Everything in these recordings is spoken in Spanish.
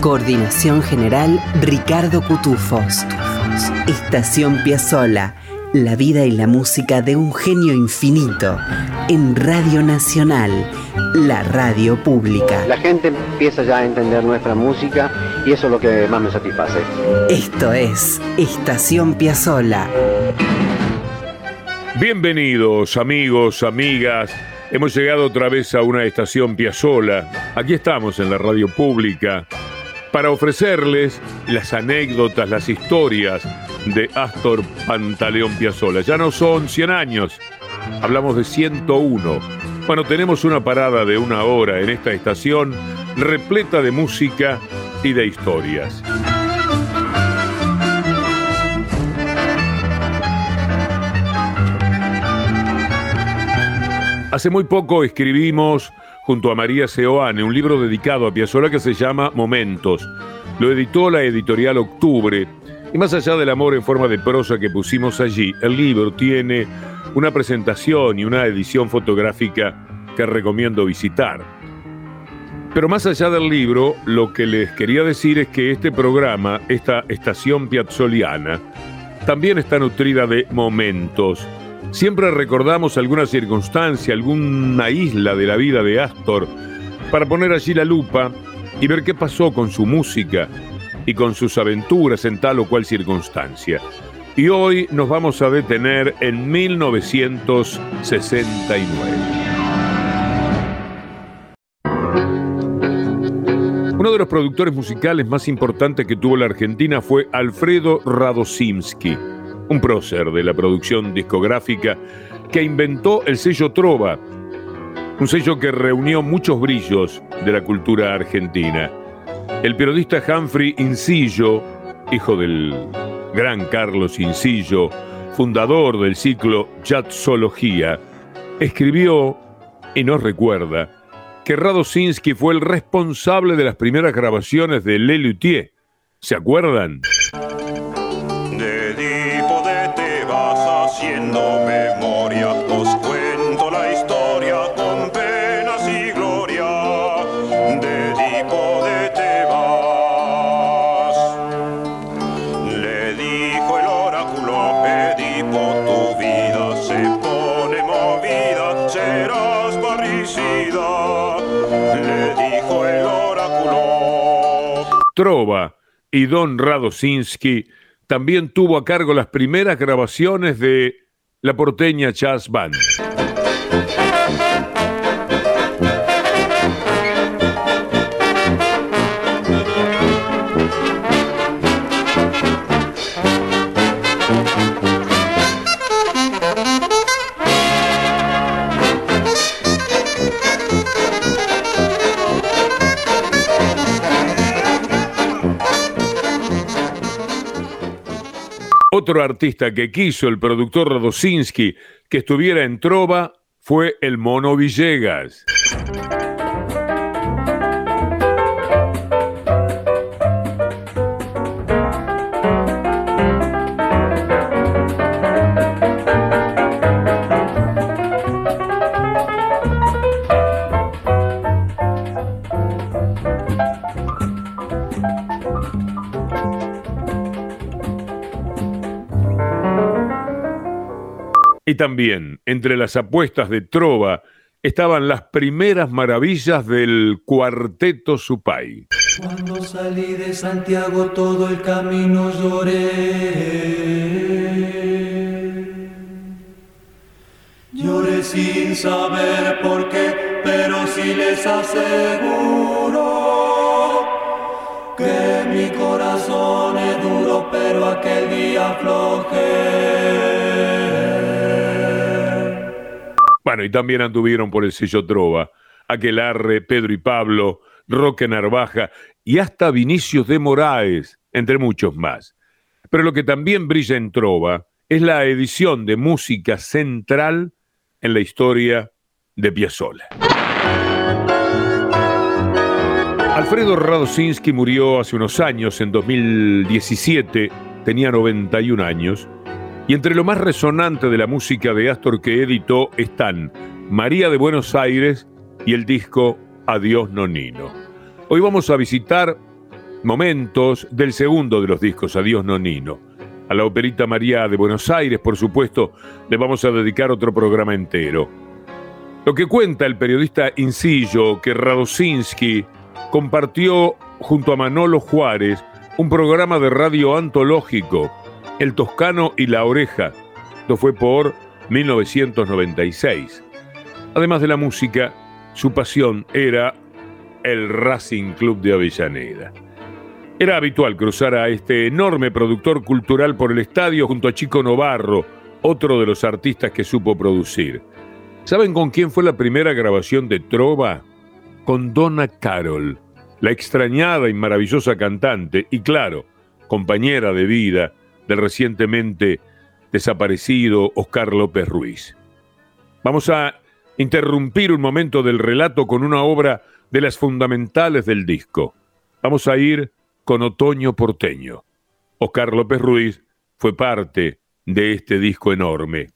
Coordinación general Ricardo Cutufos. Estación Piazzola. La vida y la música de un genio infinito en Radio Nacional, la radio pública. La gente empieza ya a entender nuestra música y eso es lo que más me satisface. Esto es Estación Piazzola. Bienvenidos amigos, amigas. Hemos llegado otra vez a una estación Piazzola. Aquí estamos en la radio pública para ofrecerles las anécdotas, las historias de Astor Pantaleón Piazzola. Ya no son 100 años, hablamos de 101. Bueno, tenemos una parada de una hora en esta estación repleta de música y de historias. Hace muy poco escribimos junto a María Seoane un libro dedicado a Piazzolla que se llama Momentos. Lo editó la editorial Octubre y más allá del amor en forma de prosa que pusimos allí, el libro tiene una presentación y una edición fotográfica que recomiendo visitar. Pero más allá del libro, lo que les quería decir es que este programa, esta estación piazzoliana, también está nutrida de momentos Siempre recordamos alguna circunstancia, alguna isla de la vida de Astor, para poner allí la lupa y ver qué pasó con su música y con sus aventuras en tal o cual circunstancia. Y hoy nos vamos a detener en 1969. Uno de los productores musicales más importantes que tuvo la Argentina fue Alfredo Radosimski un prócer de la producción discográfica que inventó el sello Trova, un sello que reunió muchos brillos de la cultura argentina. El periodista Humphrey Incillo, hijo del gran Carlos Incillo, fundador del ciclo Jazzología, escribió y nos recuerda que Radosinski fue el responsable de las primeras grabaciones de Le Luthier. ¿Se acuerdan? Trova y Don Radosinski también tuvo a cargo las primeras grabaciones de la porteña Jazz Band. Otro artista que quiso el productor Radosinski que estuviera en Trova fue el Mono Villegas. También entre las apuestas de Trova estaban las primeras maravillas del cuarteto Supay. Cuando salí de Santiago todo el camino lloré. Lloré sin saber por qué, pero sí les aseguro que mi corazón es duro, pero aquel día aflojé. Bueno, y también anduvieron por el sello Trova, Aquelarre, Pedro y Pablo, Roque Narvaja y hasta Vinicius de Moraes. entre muchos más. Pero lo que también brilla en Trova es la edición de música central en la historia de Piazzolla. Alfredo Radosinski murió hace unos años, en 2017, tenía 91 años, y entre lo más resonante de la música de Astor que editó están María de Buenos Aires y el disco Adiós Nonino. Hoy vamos a visitar momentos del segundo de los discos Adiós Nonino. A la operita María de Buenos Aires, por supuesto, le vamos a dedicar otro programa entero. Lo que cuenta el periodista Incillo que Radosinski compartió junto a Manolo Juárez un programa de radio antológico, El Toscano y la Oreja. Esto fue por 1996. Además de la música, su pasión era el Racing Club de Avellaneda. Era habitual cruzar a este enorme productor cultural por el estadio junto a Chico Novarro, otro de los artistas que supo producir. ¿Saben con quién fue la primera grabación de Trova? Con Donna Carol, la extrañada y maravillosa cantante y claro, compañera de vida del recientemente desaparecido Oscar López Ruiz. Vamos a interrumpir un momento del relato con una obra de las fundamentales del disco. Vamos a ir con Otoño Porteño. Oscar López Ruiz fue parte de este disco enorme.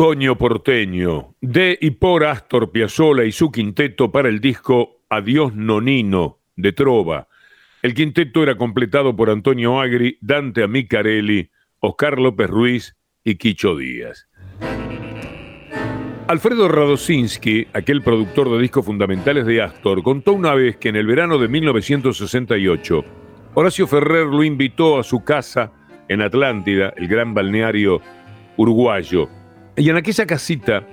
Otoño porteño, de y por Astor Piazzolla y su quinteto para el disco Adiós Nonino de Trova. El quinteto era completado por Antonio Agri, Dante Amicarelli, Oscar López Ruiz y Quicho Díaz. Alfredo Radosinski, aquel productor de discos fundamentales de Astor, contó una vez que en el verano de 1968, Horacio Ferrer lo invitó a su casa en Atlántida, el gran balneario uruguayo. Y en aquella casita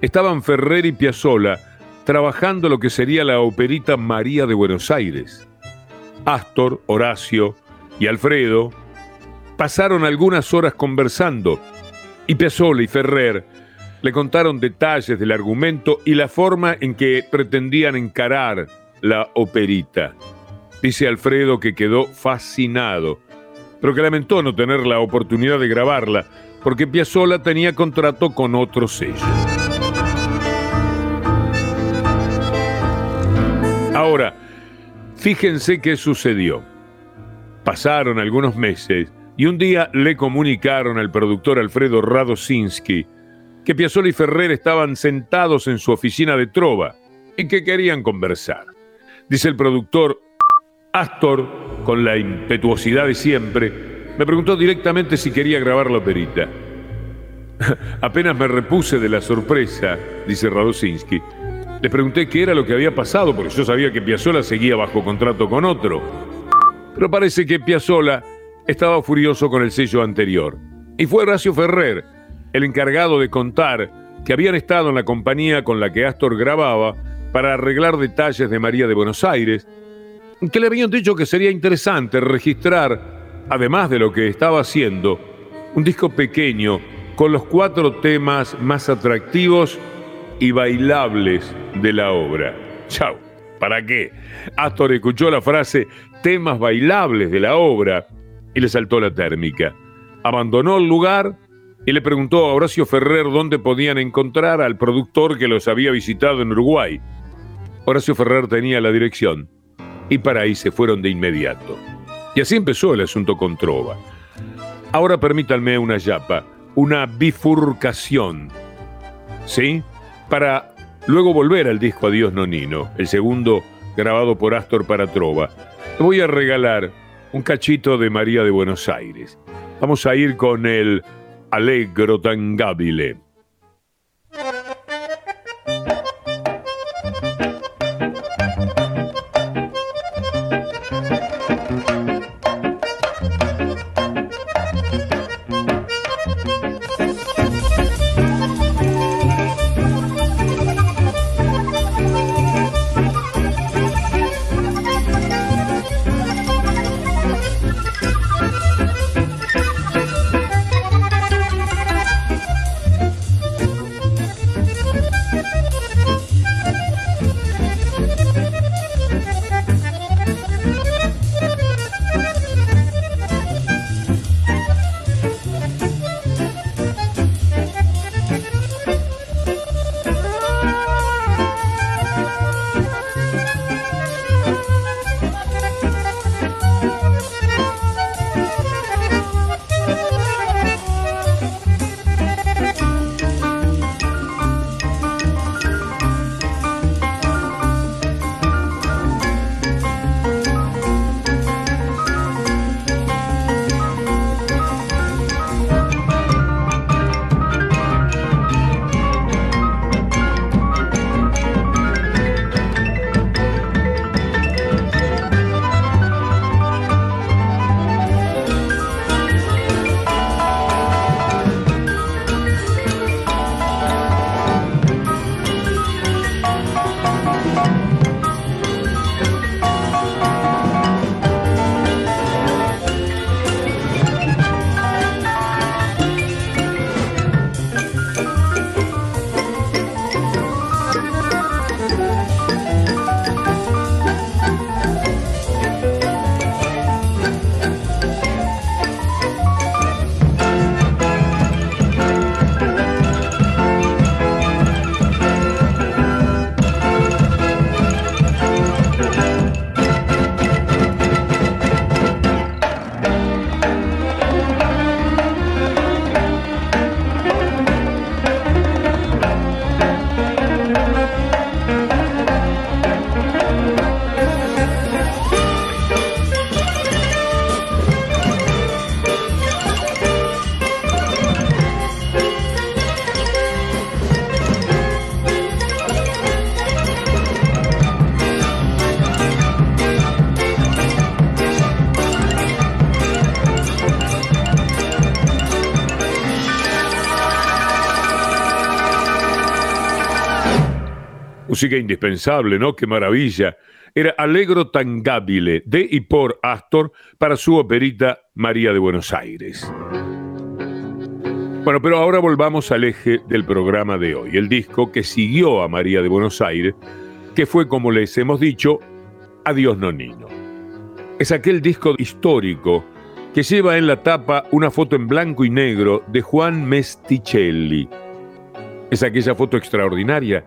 estaban Ferrer y Piazzolla trabajando lo que sería la operita María de Buenos Aires. Astor, Horacio y Alfredo pasaron algunas horas conversando y Piazzolla y Ferrer le contaron detalles del argumento y la forma en que pretendían encarar la operita. Dice Alfredo que quedó fascinado, pero que lamentó no tener la oportunidad de grabarla, porque Piazzolla tenía contrato con otro sello. Ahora, fíjense qué sucedió. Pasaron algunos meses y un día le comunicaron al productor Alfredo Radosinski que Piazzolla y Ferrer estaban sentados en su oficina de trova y que querían conversar. Dice el productor, Astor, con la impetuosidad de siempre, me preguntó directamente si quería grabar la operita. Apenas me repuse de la sorpresa, dice Radosinski, le pregunté qué era lo que había pasado, porque yo sabía que Piazzolla seguía bajo contrato con otro. Pero parece que Piazzolla estaba furioso con el sello anterior. Y fue Horacio Ferrer, el encargado de contar que habían estado en la compañía con la que Astor grababa para arreglar detalles de María de Buenos Aires, que le habían dicho que sería interesante registrar, además de lo que estaba haciendo, un disco pequeño con los cuatro temas más atractivos y bailables de la obra. Chau, ¿para qué? Astor escuchó la frase temas bailables de la obra y le saltó la térmica. Abandonó el lugar y le preguntó a Horacio Ferrer dónde podían encontrar al productor que los había visitado en Uruguay. Horacio Ferrer tenía la dirección y para ahí se fueron de inmediato. Y así empezó el asunto con Trova. Ahora permítanme una yapa, una bifurcación, ¿sí? Para luego volver al disco Adiós Nonino, el segundo grabado por Astor para Trova. Le voy a regalar un cachito de María de Buenos Aires. Vamos a ir con el allegro tangabile. Música indispensable, ¿no? Qué maravilla. Era Allegro Tangabile, de y por Astor, para su operita María de Buenos Aires. Bueno, pero ahora volvamos al eje del programa de hoy, el disco que siguió a María de Buenos Aires, que fue, como les hemos dicho, Adiós Nonino. Es aquel disco histórico que lleva en la tapa una foto en blanco y negro de Juan Mesticelli. Es aquella foto extraordinaria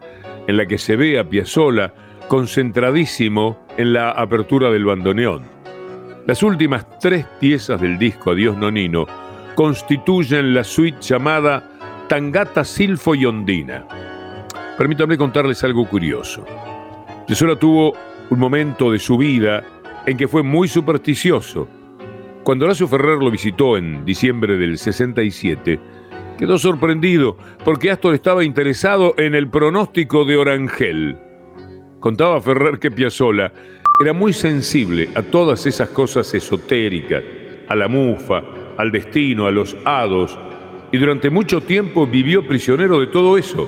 en la que se ve a Piazzolla concentradísimo en la apertura del bandoneón. Las últimas tres piezas del disco Adiós Nonino constituyen la suite llamada Tangata Silfo y Ondina. Permítanme contarles algo curioso. Piazzolla tuvo un momento de su vida en que fue muy supersticioso. Cuando Horacio Ferrer lo visitó en diciembre del 67, quedó sorprendido porque Astor estaba interesado en el pronóstico de Orangel. Contaba Ferrer que Piazzolla era muy sensible a todas esas cosas esotéricas, a la mufa, al destino, a los hados, y durante mucho tiempo vivió prisionero de todo eso.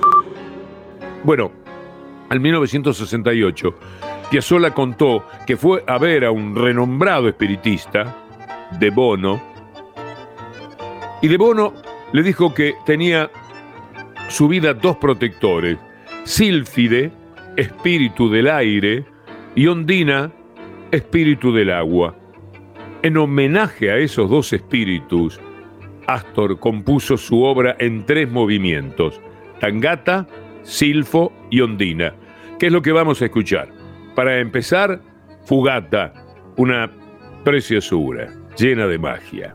Bueno, al 1968, Piazzolla contó que fue a ver a un renombrado espiritista, De Bono, y De Bono le dijo que tenía su vida dos protectores, Sílfide, espíritu del aire, y Ondina, espíritu del agua. En homenaje a esos dos espíritus, Astor compuso su obra en tres movimientos, Tangata, Silfo y Ondina. ¿Qué es lo que vamos a escuchar? Para empezar, Fugata, una preciosura llena de magia.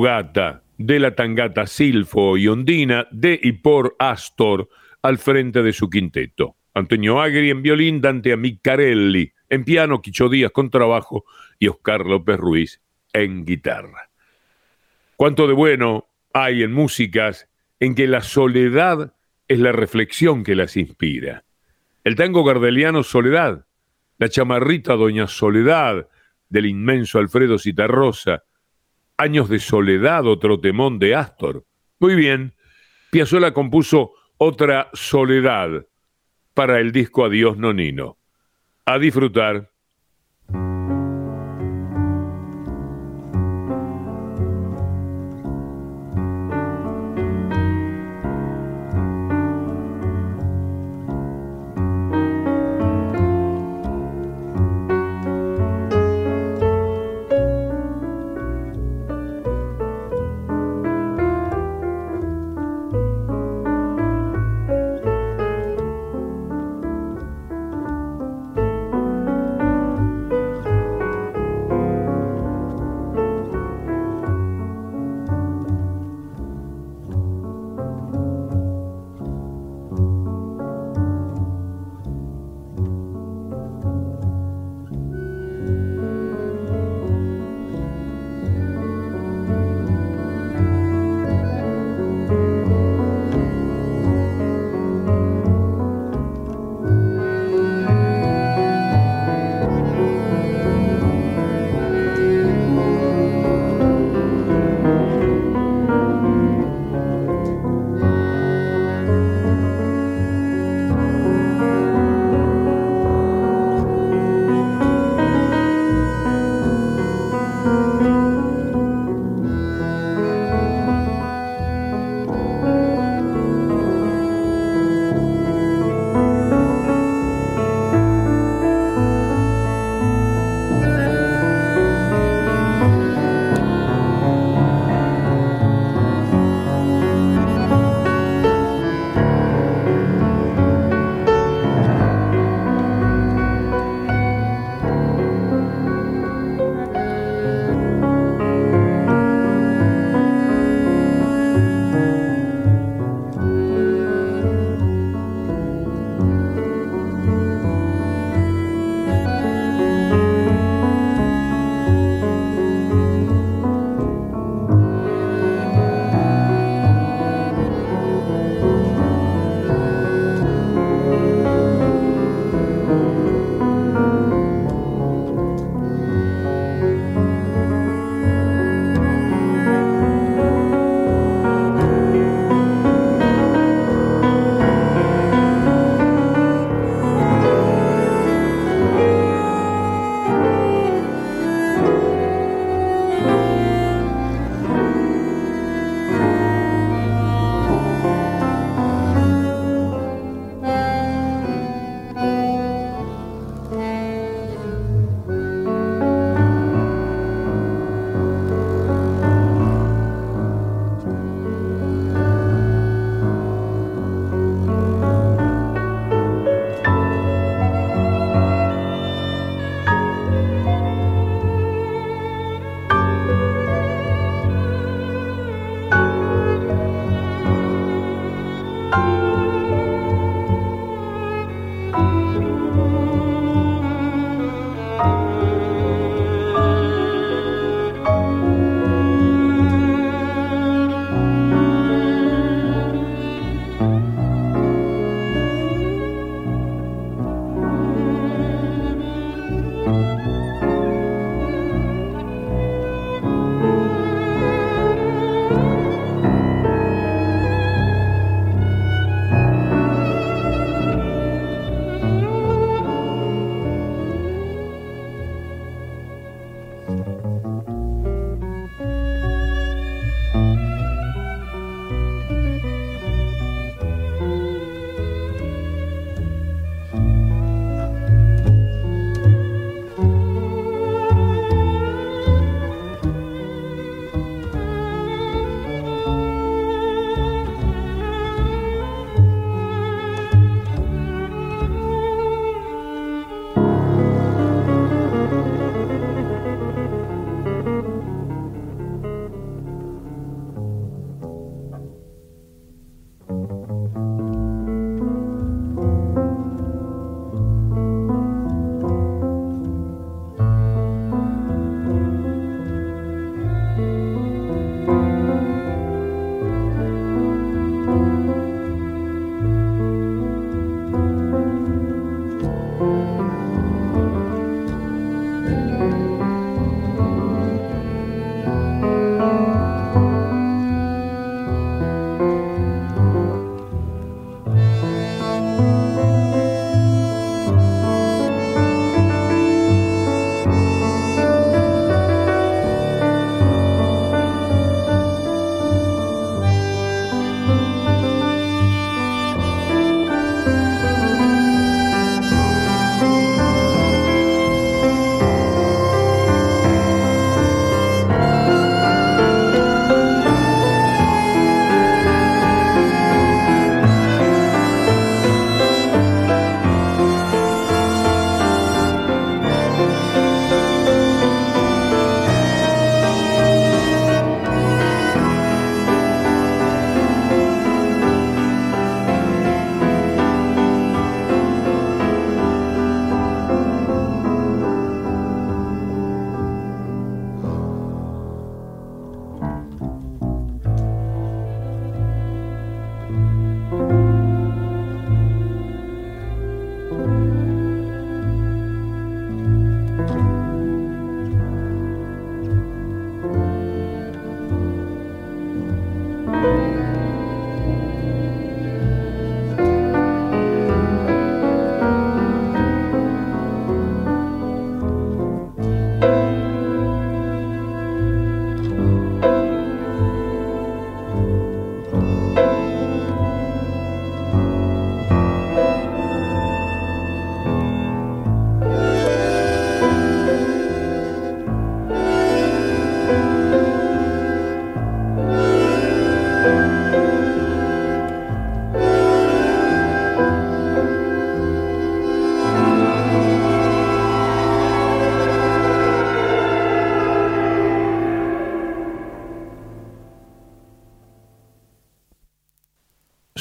Fugata de la tangata Silfo y Ondina de y por Astor al frente de su quinteto. Antonio Agri en violín, Dante Amicarelli en piano, Quicho Díaz con trabajo y Oscar López Ruiz en guitarra. Cuánto de bueno hay en músicas en que la soledad es la reflexión que las inspira. El tango gardeliano Soledad, la chamarrita Doña Soledad del inmenso Alfredo Citarrosa, Años de Soledad o Trotemón de Astor. Muy bien, Piazzolla compuso otra Soledad para el disco Adiós Nonino. A disfrutar.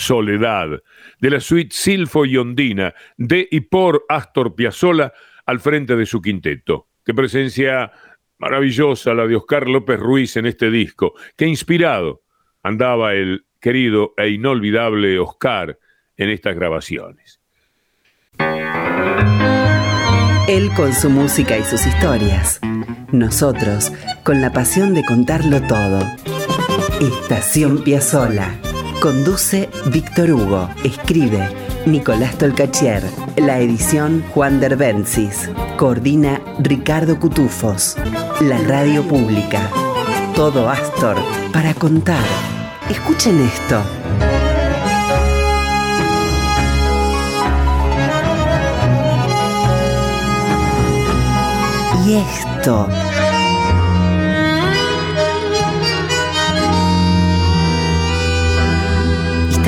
Soledad, de la suite Silfo y Ondina, de y por Astor Piazzolla al frente de su quinteto. Qué presencia maravillosa la de Oscar López Ruiz en este disco. Qué inspirado andaba el querido e inolvidable Oscar en estas grabaciones. Él con su música y sus historias. Nosotros con la pasión de contarlo todo. Estación Piazzola. Conduce Víctor Hugo. Escribe Nicolás Tolcachier. La edición Juan Derbencis. Coordina Ricardo Cutufos. La radio pública. Todo Astor para contar. Escuchen esto. Y esto.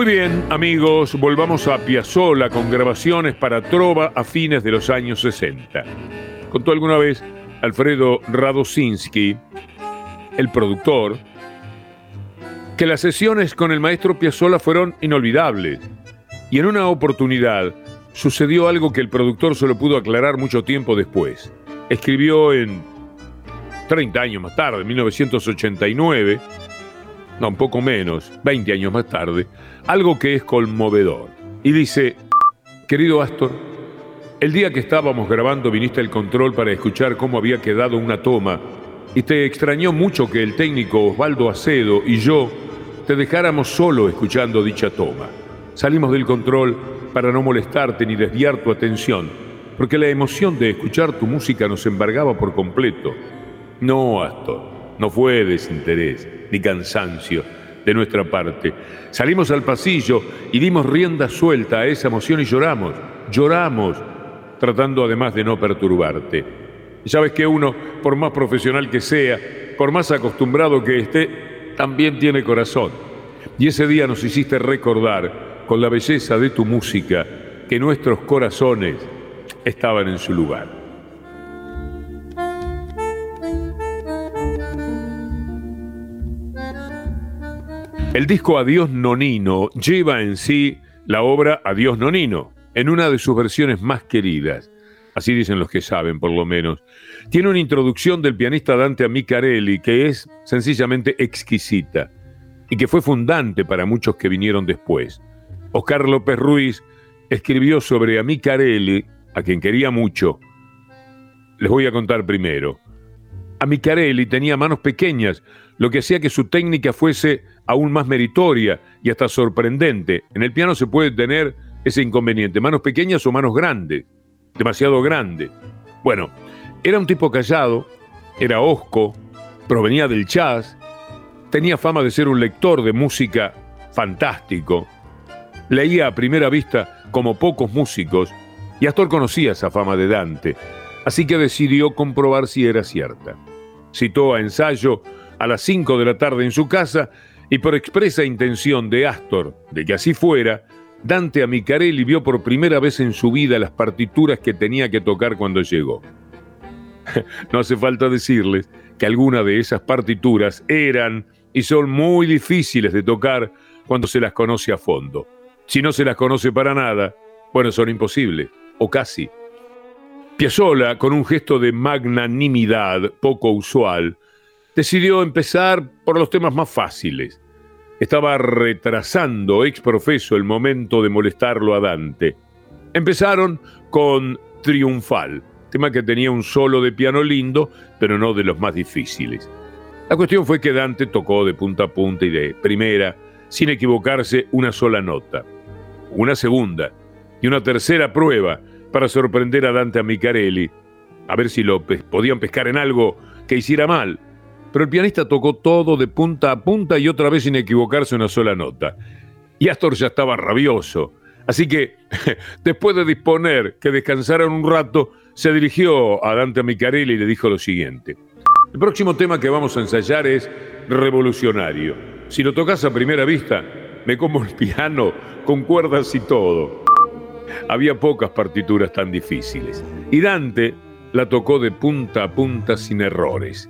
Muy bien, amigos, volvamos a Piazzolla con grabaciones para trova a fines de los años 60. Contó alguna vez Alfredo Radosinski, el productor, que las sesiones con el maestro Piazzolla fueron inolvidables. Y en una oportunidad sucedió algo que el productor solo pudo aclarar mucho tiempo después. Escribió en 30 años más tarde, en 1989, no, un poco menos, 20 años más tarde, algo que es conmovedor. Y dice, querido Astor, el día que estábamos grabando viniste al control para escuchar cómo había quedado una toma y te extrañó mucho que el técnico Osvaldo Acedo y yo te dejáramos solo escuchando dicha toma. Salimos del control para no molestarte ni desviar tu atención, porque la emoción de escuchar tu música nos embargaba por completo. No, Astor, no fue desinterés ni cansancio de nuestra parte. Salimos al pasillo y dimos rienda suelta a esa emoción y lloramos, lloramos, tratando además de no perturbarte. Sabes que uno, por más profesional que sea, por más acostumbrado que esté, también tiene corazón. Y ese día nos hiciste recordar, con la belleza de tu música, que nuestros corazones estaban en su lugar. El disco Adiós Nonino lleva en sí la obra Adiós Nonino, en una de sus versiones más queridas. Así dicen los que saben, por lo menos. Tiene una introducción del pianista Dante Amicarelli que es sencillamente exquisita y que fue fundante para muchos que vinieron después. Oscar López Ruiz escribió sobre Amicarelli, a quien quería mucho. Les voy a contar primero. Amicarelli tenía manos pequeñas, lo que hacía que su técnica fuese aún más meritoria y hasta sorprendente. En el piano se puede tener ese inconveniente, manos pequeñas o manos grandes, demasiado grandes. Bueno, era un tipo callado, era osco, provenía del jazz, tenía fama de ser un lector de música fantástico, leía a primera vista como pocos músicos y Astor conocía esa fama de Dante, así que decidió comprobar si era cierta. Citó a ensayo a las 5 de la tarde en su casa y por expresa intención de Astor de que así fuera, Dante Amicarelli vio por primera vez en su vida las partituras que tenía que tocar cuando llegó. no hace falta decirles que algunas de esas partituras eran y son muy difíciles de tocar cuando se las conoce a fondo. Si no se las conoce para nada, bueno, son imposibles, o casi. Piazzolla, con un gesto de magnanimidad poco usual, decidió empezar por los temas más fáciles. Estaba retrasando ex profeso el momento de molestarlo a Dante. Empezaron con Triunfal, tema que tenía un solo de piano lindo, pero no de los más difíciles. La cuestión fue que Dante tocó de punta a punta y de primera, sin equivocarse una sola nota. Una segunda y una tercera prueba para sorprender a Dante Amicarelli, a ver si lo podían pescar en algo que hiciera mal pero el pianista tocó todo de punta a punta y otra vez sin equivocarse una sola nota. Y Astor ya estaba rabioso. Así que, después de disponer que descansaran un rato, se dirigió a Dante Micarelli y le dijo lo siguiente. El próximo tema que vamos a ensayar es revolucionario. Si lo tocas a primera vista, me como el piano con cuerdas y todo. Había pocas partituras tan difíciles. Y Dante la tocó de punta a punta sin errores.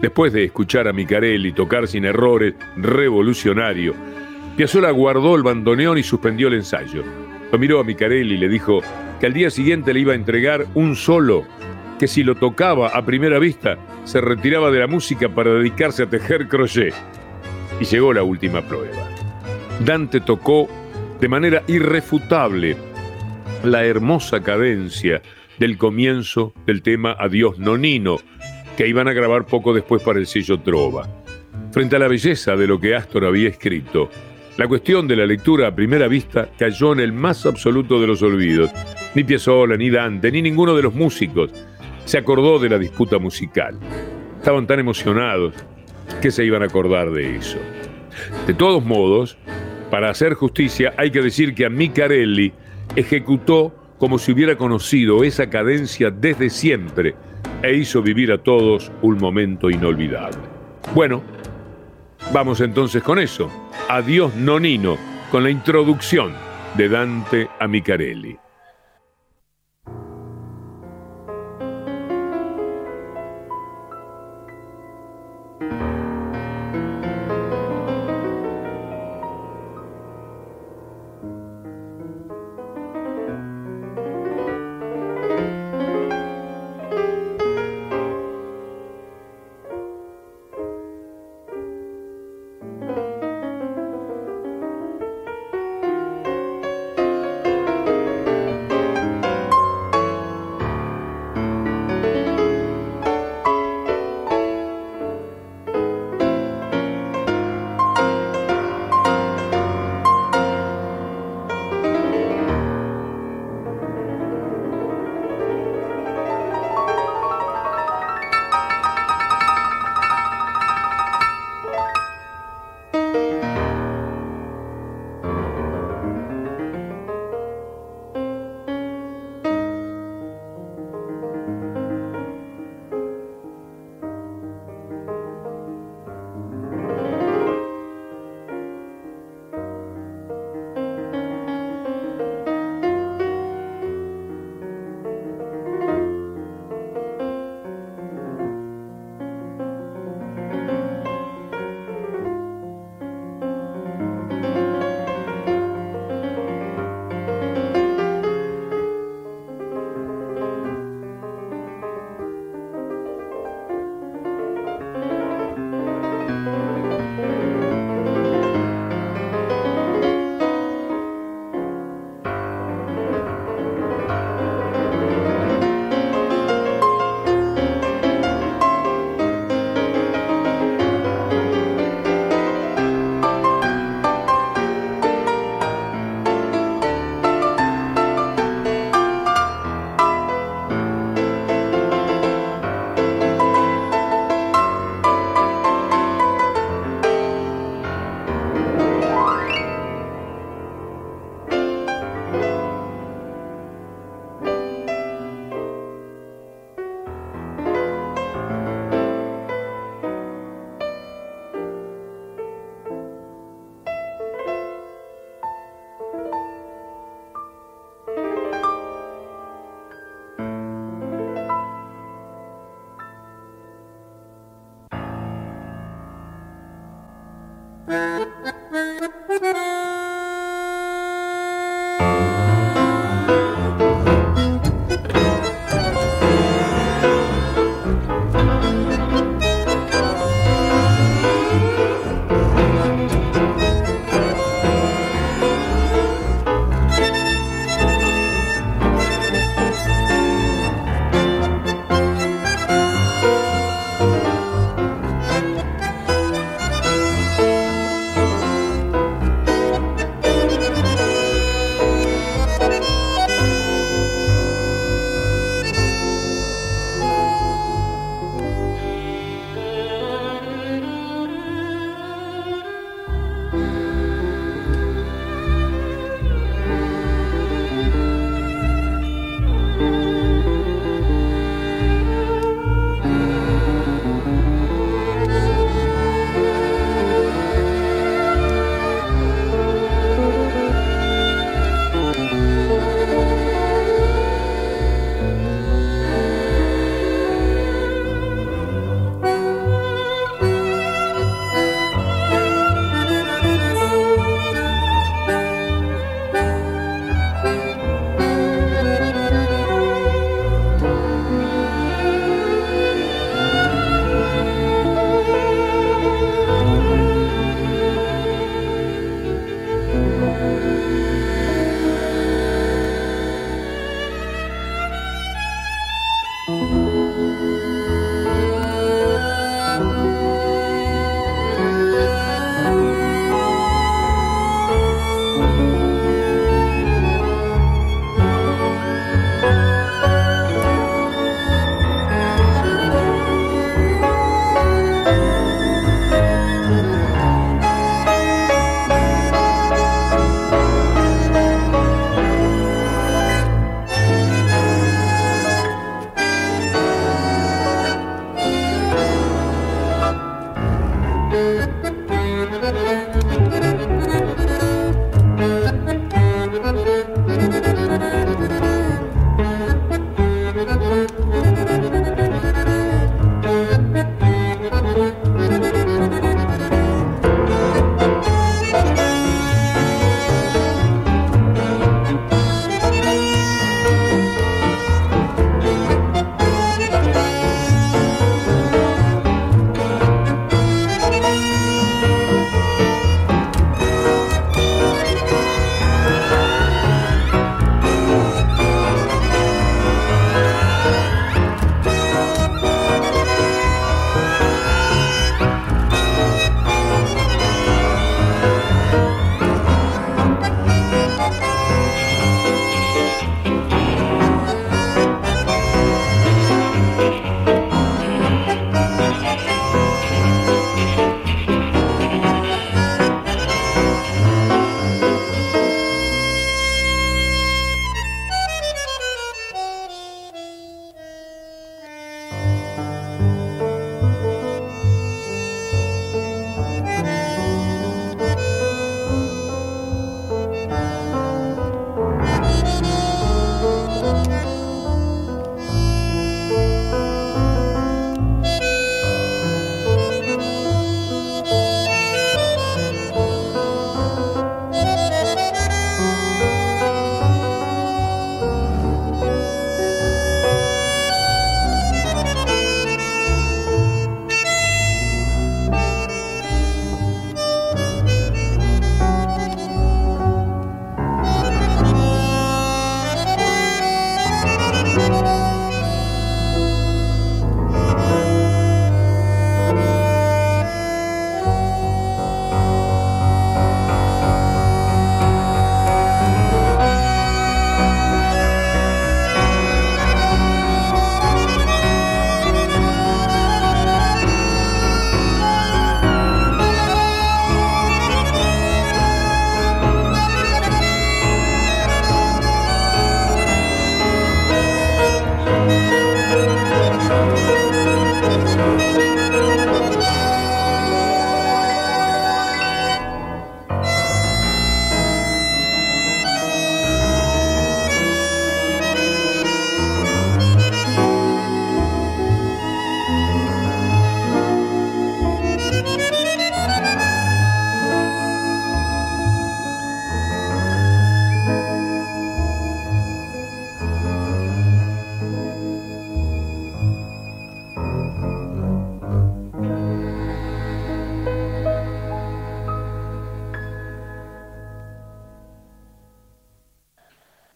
Después de escuchar a Micarelli tocar sin errores, revolucionario, Piazzolla guardó el bandoneón y suspendió el ensayo. Lo miró a Micarelli y le dijo que al día siguiente le iba a entregar un solo, que si lo tocaba a primera vista, se retiraba de la música para dedicarse a tejer crochet. Y llegó la última prueba. Dante tocó de manera irrefutable la hermosa cadencia del comienzo del tema Adiós Nonino, que iban a grabar poco después para el sello Trova. Frente a la belleza de lo que Astor había escrito, la cuestión de la lectura a primera vista cayó en el más absoluto de los olvidos. Ni Piazzolla, ni Dante, ni ninguno de los músicos se acordó de la disputa musical. Estaban tan emocionados que se iban a acordar de eso. De todos modos, para hacer justicia hay que decir que a Micarelli ejecutó como si hubiera conocido esa cadencia desde siempre e hizo vivir a todos un momento inolvidable. Bueno, vamos entonces con eso. Adiós Nonino, con la introducción de Dante a Micarelli.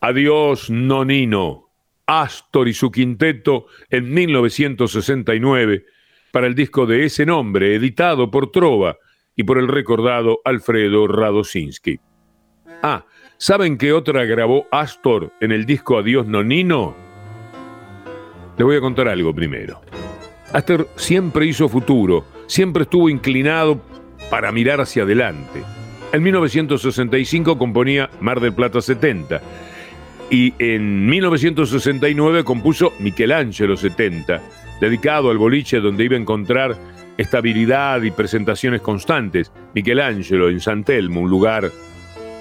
Adiós, Nonino. Astor y su quinteto en 1969 para el disco de ese nombre, editado por Trova y por el recordado Alfredo Radosinski. Ah, ¿saben qué otra grabó Astor en el disco Adiós Nonino? Les voy a contar algo primero. Astor siempre hizo futuro, siempre estuvo inclinado para mirar hacia adelante. En 1965 componía Mar del Plata 70 y en 1969 compuso Michelangelo 70, dedicado al boliche donde iba a encontrar estabilidad y presentaciones constantes. Michelangelo en San Telmo, un lugar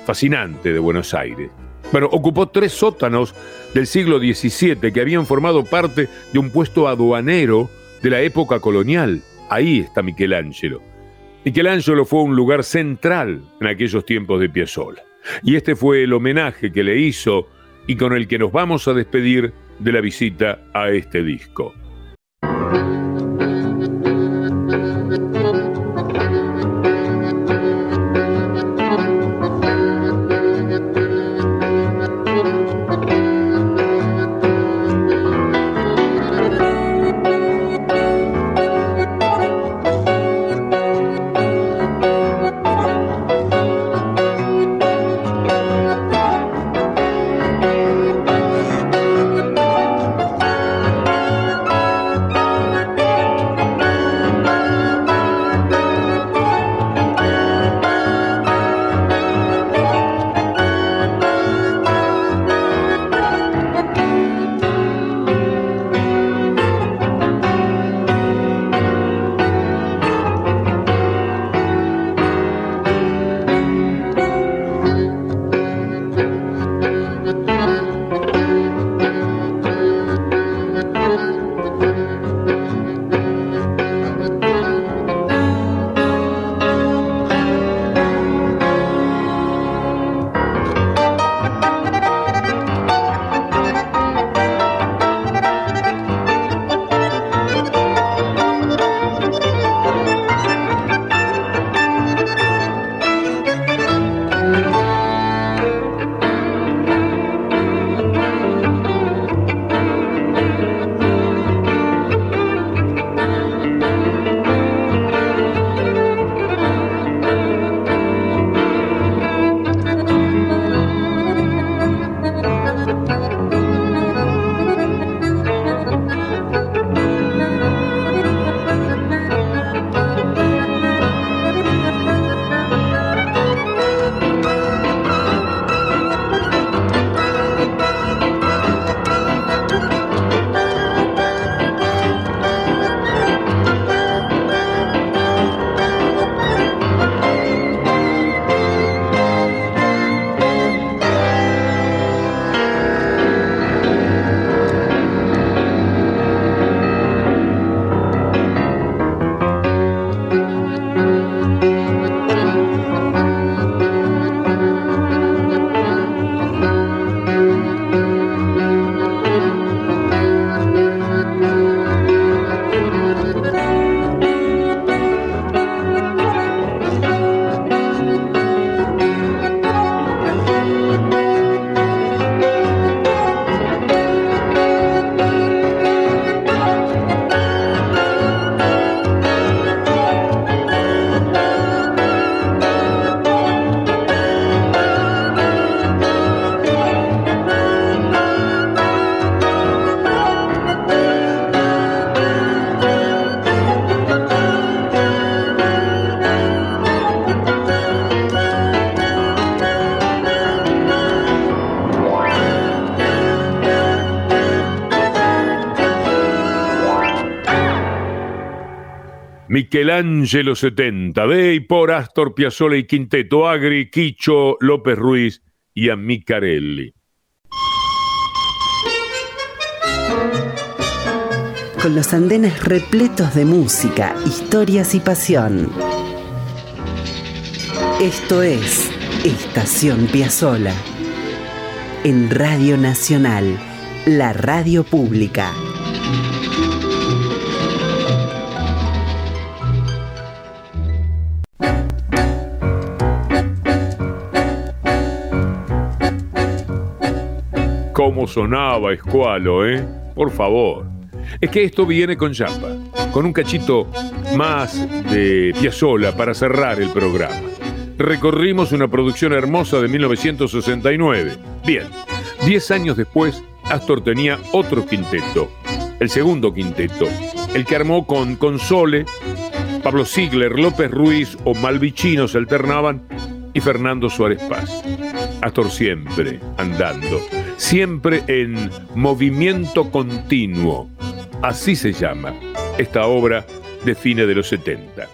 fascinante de Buenos Aires. Bueno, ocupó tres sótanos del siglo XVII que habían formado parte de un puesto aduanero de la época colonial. Ahí está Michelangelo. Michelangelo fue un lugar central en aquellos tiempos de Piazzolla. Y este fue el homenaje que le hizo y con el que nos vamos a despedir de la visita a este disco. Michelangelo 70, de y por Astor Piazzolla y Quinteto Agri, Quicho, López Ruiz y Amicarelli. Con los andenes repletos de música, historias y pasión. Esto es Estación Piazzola. En Radio Nacional, la radio pública. ¿Cómo sonaba Escualo, eh? Por favor. Es que esto viene con Yapa, con un cachito más de Piazzolla para cerrar el programa. Recorrimos una producción hermosa de 1969. Bien, diez años después, Astor tenía otro quinteto, el segundo quinteto, el que armó con Console, Pablo Ziegler, López Ruiz o Malvicino se alternaban y Fernando Suárez Paz. Astor siempre andando, siempre en movimiento continuo. Así se llama esta obra de fines de los 70.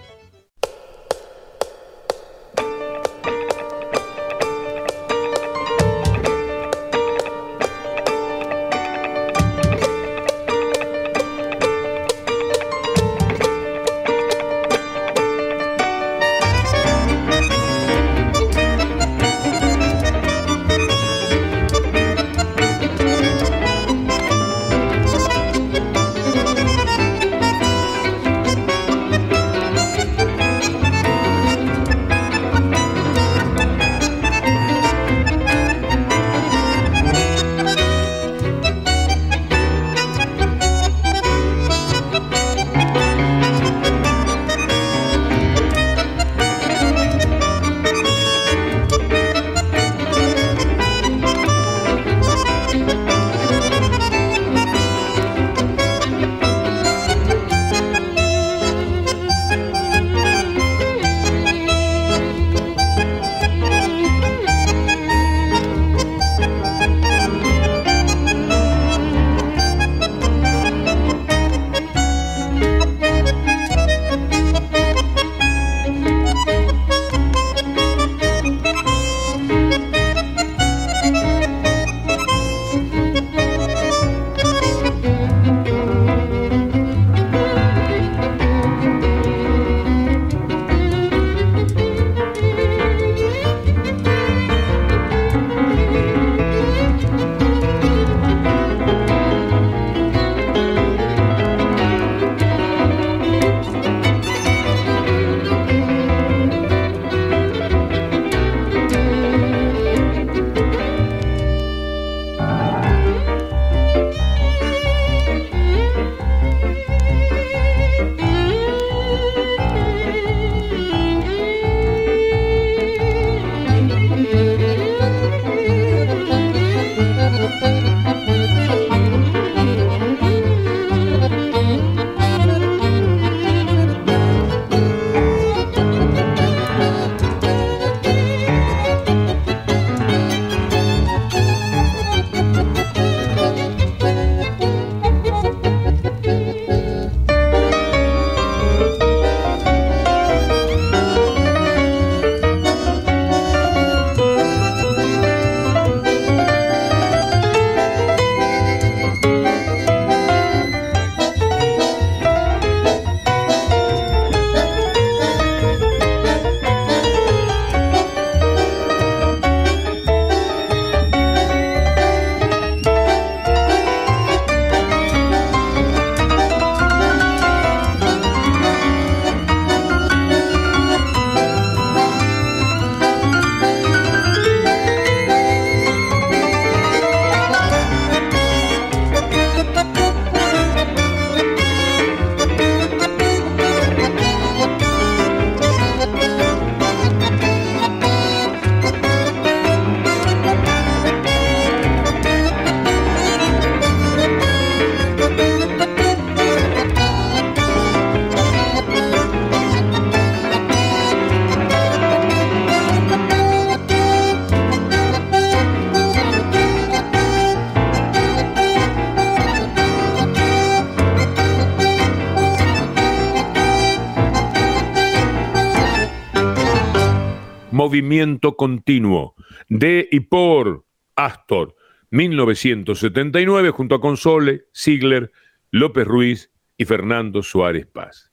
Movimiento Continuo, de y por Astor, 1979, junto a Console, Ziegler, López Ruiz y Fernando Suárez Paz.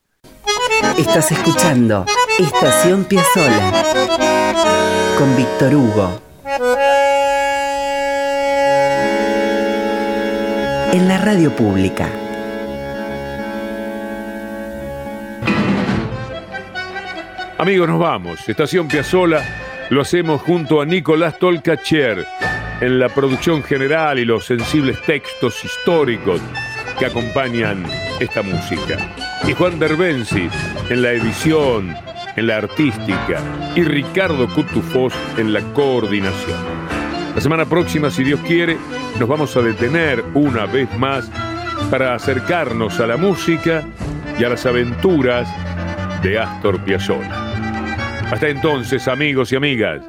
Estás escuchando Estación Piazzola con Víctor Hugo. En la radio pública. Amigos, nos vamos. Estación Piazzola lo hacemos junto a Nicolás Tolcacher. en la producción general y los sensibles textos históricos que acompañan esta música. Y Juan Derbensis en la edición, en la artística. Y Ricardo Cutufós en la coordinación. La semana próxima, si Dios quiere, nos vamos a detener una vez más para acercarnos a la música y a las aventuras de Astor Piazzolla. Hasta entonces, amigos y amigas.